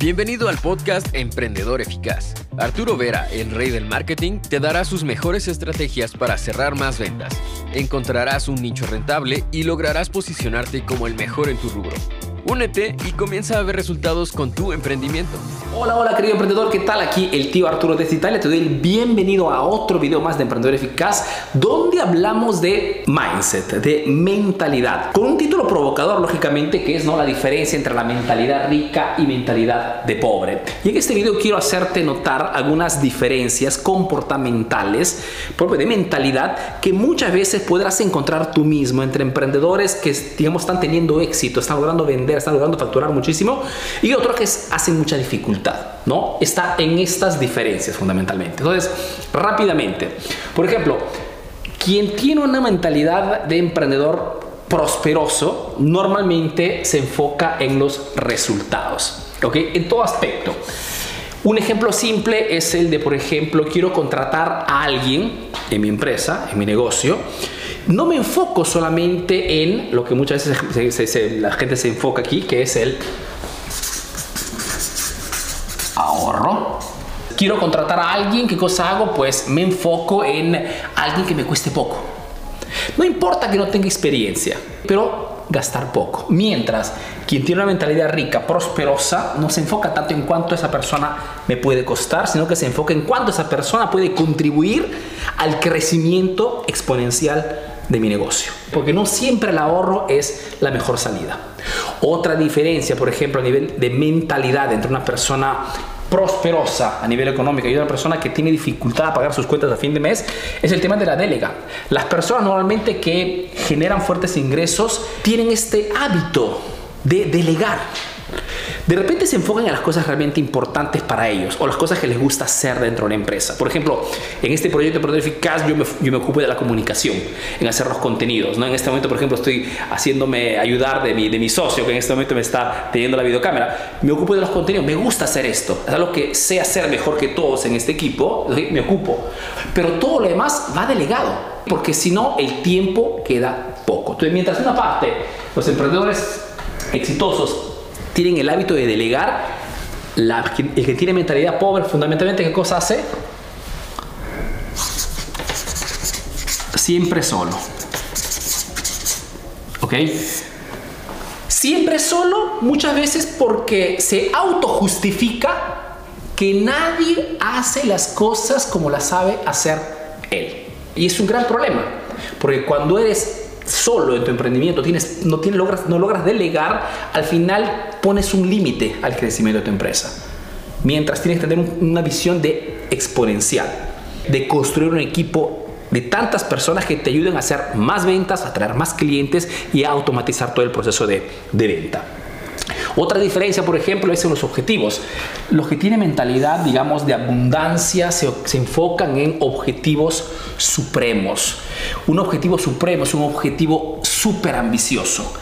Bienvenido al podcast Emprendedor Eficaz. Arturo Vera, el rey del marketing, te dará sus mejores estrategias para cerrar más ventas. Encontrarás un nicho rentable y lograrás posicionarte como el mejor en tu rubro. Únete y comienza a ver resultados con tu emprendimiento. Hola, hola querido emprendedor, ¿qué tal? Aquí el tío Arturo desde Italia. Te doy el bienvenido a otro video más de Emprendedor Eficaz donde hablamos de mindset, de mentalidad. Con un título provocador, lógicamente, que es ¿no? la diferencia entre la mentalidad rica y mentalidad de pobre. Y en este video quiero hacerte notar algunas diferencias comportamentales de mentalidad que muchas veces podrás encontrar tú mismo entre emprendedores que, digamos, están teniendo éxito, están logrando vender están logrando facturar muchísimo, y otro que es, hace mucha dificultad, ¿no? Está en estas diferencias fundamentalmente. Entonces, rápidamente, por ejemplo, quien tiene una mentalidad de emprendedor prosperoso normalmente se enfoca en los resultados, ¿ok? En todo aspecto. Un ejemplo simple es el de, por ejemplo, quiero contratar a alguien en mi empresa, en mi negocio, no me enfoco solamente en lo que muchas veces la gente se enfoca aquí, que es el ahorro. Quiero contratar a alguien, ¿qué cosa hago? Pues me enfoco en alguien que me cueste poco. No importa que no tenga experiencia, pero gastar poco. Mientras quien tiene una mentalidad rica, prosperosa, no se enfoca tanto en cuánto esa persona me puede costar, sino que se enfoca en cuánto esa persona puede contribuir al crecimiento exponencial de mi negocio. Porque no siempre el ahorro es la mejor salida. Otra diferencia, por ejemplo, a nivel de mentalidad entre una persona prosperosa a nivel económico y una persona que tiene dificultad a pagar sus cuentas a fin de mes es el tema de la delega. Las personas normalmente que generan fuertes ingresos tienen este hábito de delegar. De repente se enfocan en las cosas realmente importantes para ellos o las cosas que les gusta hacer dentro de una empresa. Por ejemplo, en este proyecto de Eficaz yo me, yo me ocupo de la comunicación, en hacer los contenidos. ¿no? En este momento, por ejemplo, estoy haciéndome ayudar de mi, de mi socio que en este momento me está teniendo la videocámara. Me ocupo de los contenidos, me gusta hacer esto. Es algo que sé hacer mejor que todos en este equipo, me ocupo. Pero todo lo demás va delegado, porque si no, el tiempo queda poco. Entonces, mientras una parte, los emprendedores exitosos tienen el hábito de delegar, el que tiene mentalidad pobre, fundamentalmente, ¿qué cosa hace? Siempre solo. ¿Ok? Siempre solo, muchas veces porque se autojustifica que nadie hace las cosas como las sabe hacer él. Y es un gran problema, porque cuando eres solo en tu emprendimiento, tienes, no, tienes, logras, no logras delegar, al final pones un límite al crecimiento de tu empresa. Mientras tienes que tener una visión de exponencial, de construir un equipo de tantas personas que te ayuden a hacer más ventas, a traer más clientes y a automatizar todo el proceso de, de venta. Otra diferencia, por ejemplo, es en los objetivos. Los que tienen mentalidad, digamos, de abundancia se, enfocan en objetivos supremos. Un objetivo supremo es un objetivo súper ambicioso.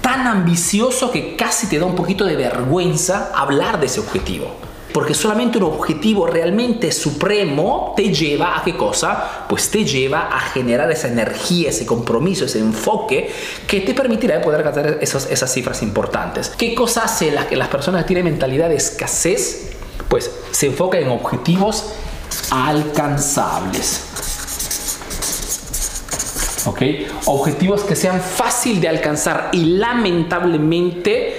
Tan ambicioso que casi te da un poquito de vergüenza hablar de ese objetivo. Porque solamente un objetivo realmente supremo te lleva a qué cosa? Pues te lleva a generar esa energía, ese compromiso, ese enfoque que te permitirá poder alcanzar esas, esas cifras importantes. ¿Qué cosa hace la, que las personas que tienen mentalidad de escasez? Pues se enfoca en objetivos alcanzables. ¿Ok? Objetivos que sean fácil de alcanzar y lamentablemente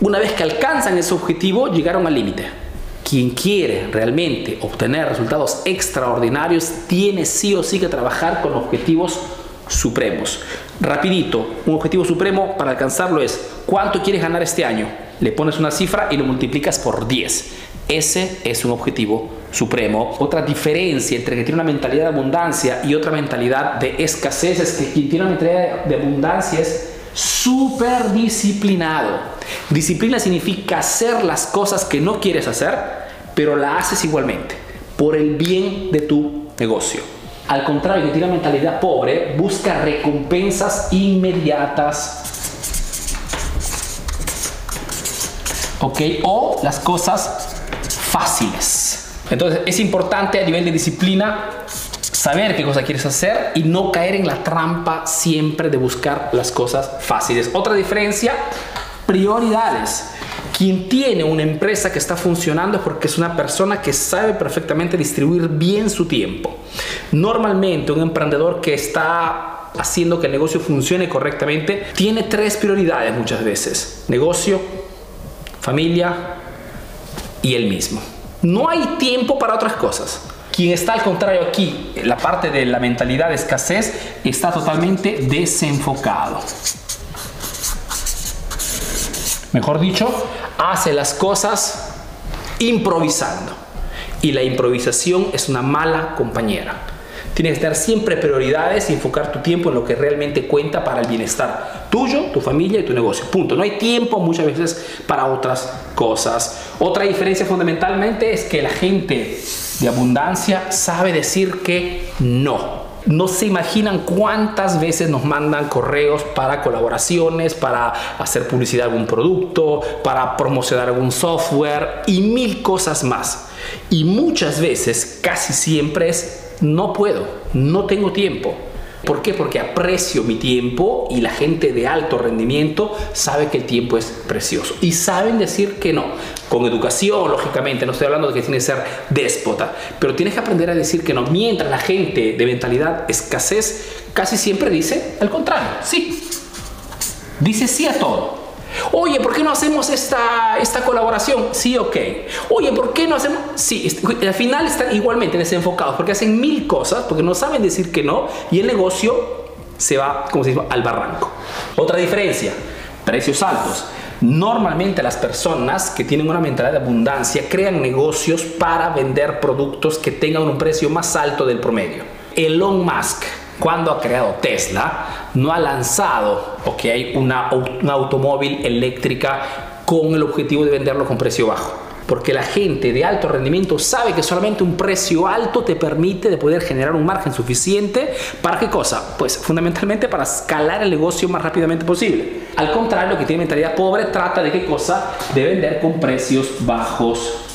una vez que alcanzan ese objetivo llegaron al límite quien quiere realmente obtener resultados extraordinarios tiene sí o sí que trabajar con objetivos supremos. Rapidito, un objetivo supremo para alcanzarlo es ¿cuánto quieres ganar este año? Le pones una cifra y lo multiplicas por 10. Ese es un objetivo supremo. Otra diferencia entre que tiene una mentalidad de abundancia y otra mentalidad de escasez es que quien tiene una mentalidad de abundancia es súper disciplinado. Disciplina significa hacer las cosas que no quieres hacer, pero la haces igualmente, por el bien de tu negocio. Al contrario, que tiene una mentalidad pobre, busca recompensas inmediatas. ¿Ok? O las cosas fáciles. Entonces es importante a nivel de disciplina saber qué cosa quieres hacer y no caer en la trampa siempre de buscar las cosas fáciles. Otra diferencia, prioridades. Quien tiene una empresa que está funcionando es porque es una persona que sabe perfectamente distribuir bien su tiempo. Normalmente un emprendedor que está haciendo que el negocio funcione correctamente tiene tres prioridades muchas veces. Negocio, familia y él mismo. No hay tiempo para otras cosas. Quien está al contrario aquí, la parte de la mentalidad de escasez, está totalmente desenfocado. Mejor dicho, hace las cosas improvisando. Y la improvisación es una mala compañera. Tienes que tener siempre prioridades y enfocar tu tiempo en lo que realmente cuenta para el bienestar tuyo, tu familia y tu negocio. Punto. No hay tiempo muchas veces para otras cosas. Otra diferencia fundamentalmente es que la gente de abundancia sabe decir que no. No se imaginan cuántas veces nos mandan correos para colaboraciones, para hacer publicidad de algún producto, para promocionar algún software y mil cosas más. Y muchas veces, casi siempre es, no puedo, no tengo tiempo. ¿Por qué? Porque aprecio mi tiempo y la gente de alto rendimiento sabe que el tiempo es precioso. Y saben decir que no. Con educación, lógicamente, no estoy hablando de que tiene que ser déspota, pero tienes que aprender a decir que no. Mientras la gente de mentalidad escasez casi siempre dice al contrario, sí. Dice sí a todo. Oye, ¿por qué no hacemos esta, esta colaboración? Sí, ok. Oye, ¿por qué no hacemos? Sí, al final están igualmente desenfocados porque hacen mil cosas, porque no saben decir que no y el negocio se va, como se dice, al barranco. Otra diferencia, precios altos. Normalmente las personas que tienen una mentalidad de abundancia crean negocios para vender productos que tengan un precio más alto del promedio. Elon Musk cuando ha creado Tesla, no ha lanzado okay, una, una automóvil eléctrica con el objetivo de venderlo con precio bajo. Porque la gente de alto rendimiento sabe que solamente un precio alto te permite de poder generar un margen suficiente para qué cosa? Pues fundamentalmente para escalar el negocio más rápidamente posible. Al contrario, que tiene mentalidad pobre trata de qué cosa? De vender con precios bajos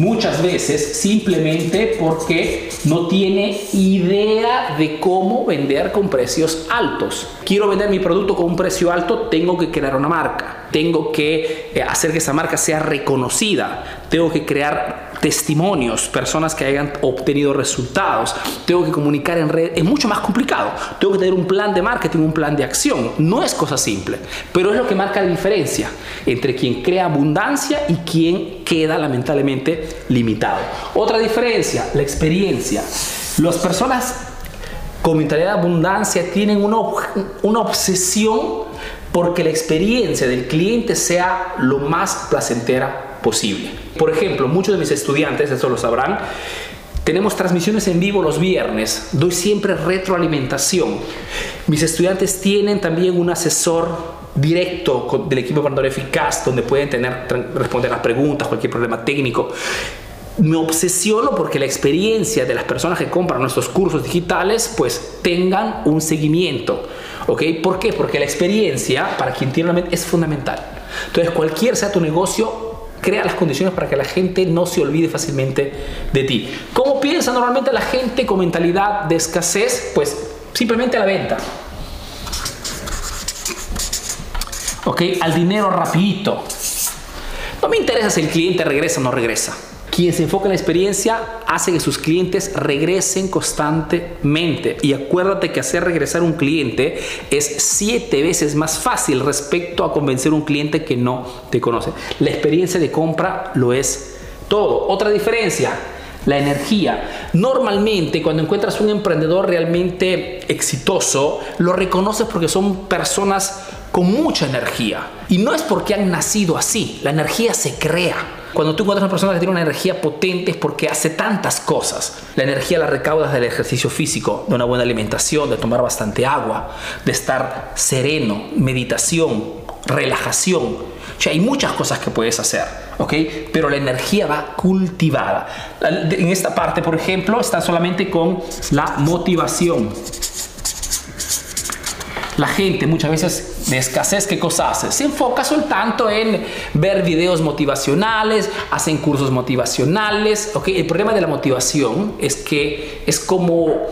Muchas veces simplemente porque no tiene idea de cómo vender con precios altos. Quiero vender mi producto con un precio alto, tengo que crear una marca, tengo que eh, hacer que esa marca sea reconocida, tengo que crear testimonios, personas que hayan obtenido resultados, tengo que comunicar en red, es mucho más complicado. Tengo que tener un plan de marketing, un plan de acción. No es cosa simple, pero es lo que marca la diferencia entre quien crea abundancia y quien queda lamentablemente limitado. Otra diferencia, la experiencia. Las personas con mentalidad de abundancia tienen una, una obsesión porque la experiencia del cliente sea lo más placentera posible. Por ejemplo, muchos de mis estudiantes, eso lo sabrán, tenemos transmisiones en vivo los viernes, doy siempre retroalimentación. Mis estudiantes tienen también un asesor directo del equipo Pandora Eficaz, donde pueden tener, responder las preguntas, cualquier problema técnico. Me obsesiono porque la experiencia de las personas que compran nuestros cursos digitales, pues tengan un seguimiento. ¿Ok? ¿Por qué? Porque la experiencia para quien tiene una mente es fundamental. Entonces, cualquier sea tu negocio, crea las condiciones para que la gente no se olvide fácilmente de ti. ¿Cómo piensa normalmente la gente con mentalidad de escasez? Pues simplemente la venta. ¿Ok? Al dinero rapidito. No me interesa si el cliente regresa o no regresa. Quien se enfoca en la experiencia hace que sus clientes regresen constantemente. Y acuérdate que hacer regresar un cliente es siete veces más fácil respecto a convencer a un cliente que no te conoce. La experiencia de compra lo es todo. Otra diferencia, la energía. Normalmente cuando encuentras un emprendedor realmente exitoso, lo reconoces porque son personas con mucha energía. Y no es porque han nacido así, la energía se crea. Cuando tú encuentras una persona que tiene una energía potente es porque hace tantas cosas. La energía la recaudas del ejercicio físico, de una buena alimentación, de tomar bastante agua, de estar sereno, meditación, relajación. O sea, hay muchas cosas que puedes hacer, ¿ok? Pero la energía va cultivada. En esta parte, por ejemplo, está solamente con la motivación. La gente muchas veces de escasez, ¿qué cosa hace? Se enfoca soltanto en ver videos motivacionales, hacen cursos motivacionales. ¿ok? El problema de la motivación es que es como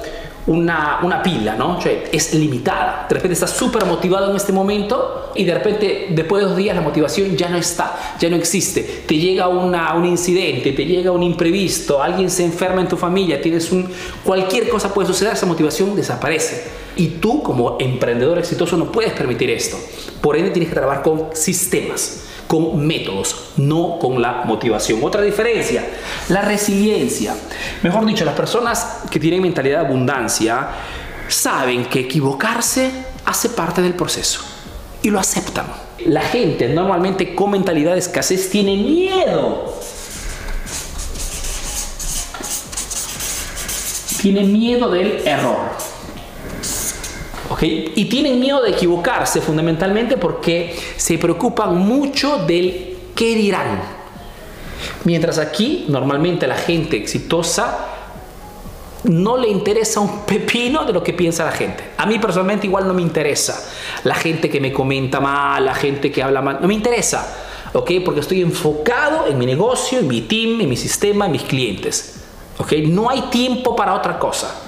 una, una pila, ¿no? Cioè es limitada. De repente estás súper motivado en este momento y de repente después de dos días la motivación ya no está, ya no existe. Te llega una, un incidente, te llega un imprevisto, alguien se enferma en tu familia, tienes un... Cualquier cosa puede suceder, esa motivación desaparece. Y tú como emprendedor exitoso no puedes permitir esto. Por ende tienes que trabajar con sistemas con métodos, no con la motivación. Otra diferencia, la resiliencia. Mejor dicho, las personas que tienen mentalidad de abundancia saben que equivocarse hace parte del proceso y lo aceptan. La gente normalmente con mentalidad de escasez tiene miedo. Tiene miedo del error. Y tienen miedo de equivocarse fundamentalmente porque se preocupan mucho del qué dirán. Mientras aquí normalmente la gente exitosa no le interesa un pepino de lo que piensa la gente. A mí personalmente igual no me interesa la gente que me comenta mal, la gente que habla mal, no me interesa, ¿ok? Porque estoy enfocado en mi negocio, en mi team, en mi sistema, en mis clientes, ¿ok? No hay tiempo para otra cosa.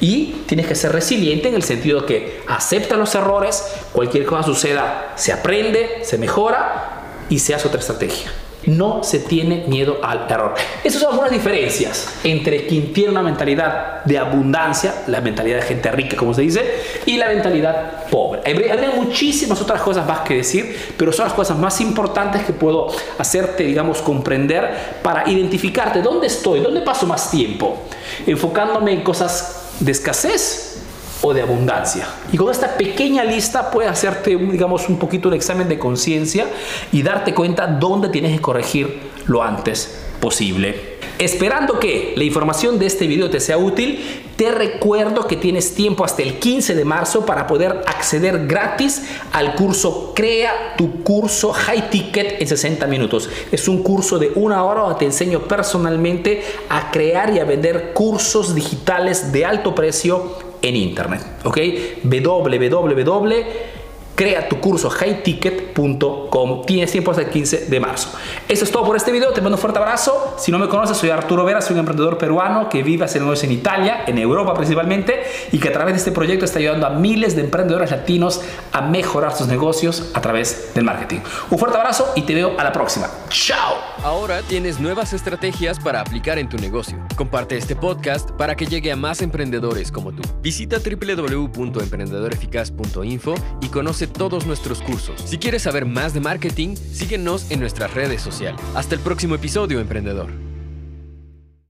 Y tienes que ser resiliente en el sentido que acepta los errores, cualquier cosa suceda, se aprende, se mejora y se hace otra estrategia. No se tiene miedo al error. Esas son algunas diferencias entre quien tiene una mentalidad de abundancia, la mentalidad de gente rica, como se dice, y la mentalidad pobre. Habría muchísimas otras cosas más que decir, pero son las cosas más importantes que puedo hacerte, digamos, comprender para identificarte dónde estoy, dónde paso más tiempo, enfocándome en cosas de escasez o de abundancia. Y con esta pequeña lista puedes hacerte, digamos, un poquito un examen de conciencia y darte cuenta dónde tienes que corregir lo antes posible. Esperando que la información de este video te sea útil, te recuerdo que tienes tiempo hasta el 15 de marzo para poder acceder gratis al curso Crea tu curso High Ticket en 60 minutos. Es un curso de una hora donde te enseño personalmente a crear y a vender cursos digitales de alto precio en Internet. ¿Ok? www crea tu curso highticket.com. Tienes tiempo hasta el 15 de marzo. Eso es todo por este video. Te mando un fuerte abrazo. Si no me conoces, soy Arturo Vera, soy un emprendedor peruano que vive hace negocios en Italia, en Europa principalmente, y que a través de este proyecto está ayudando a miles de emprendedores latinos a mejorar sus negocios a través del marketing. Un fuerte abrazo y te veo a la próxima. ¡Chao! Ahora tienes nuevas estrategias para aplicar en tu negocio. Comparte este podcast para que llegue a más emprendedores como tú. Visita www.emprendedoreficaz.info y conoce todos nuestros cursos. Si quieres saber más de marketing, síguenos en nuestras redes sociales. Hasta el próximo episodio, emprendedor.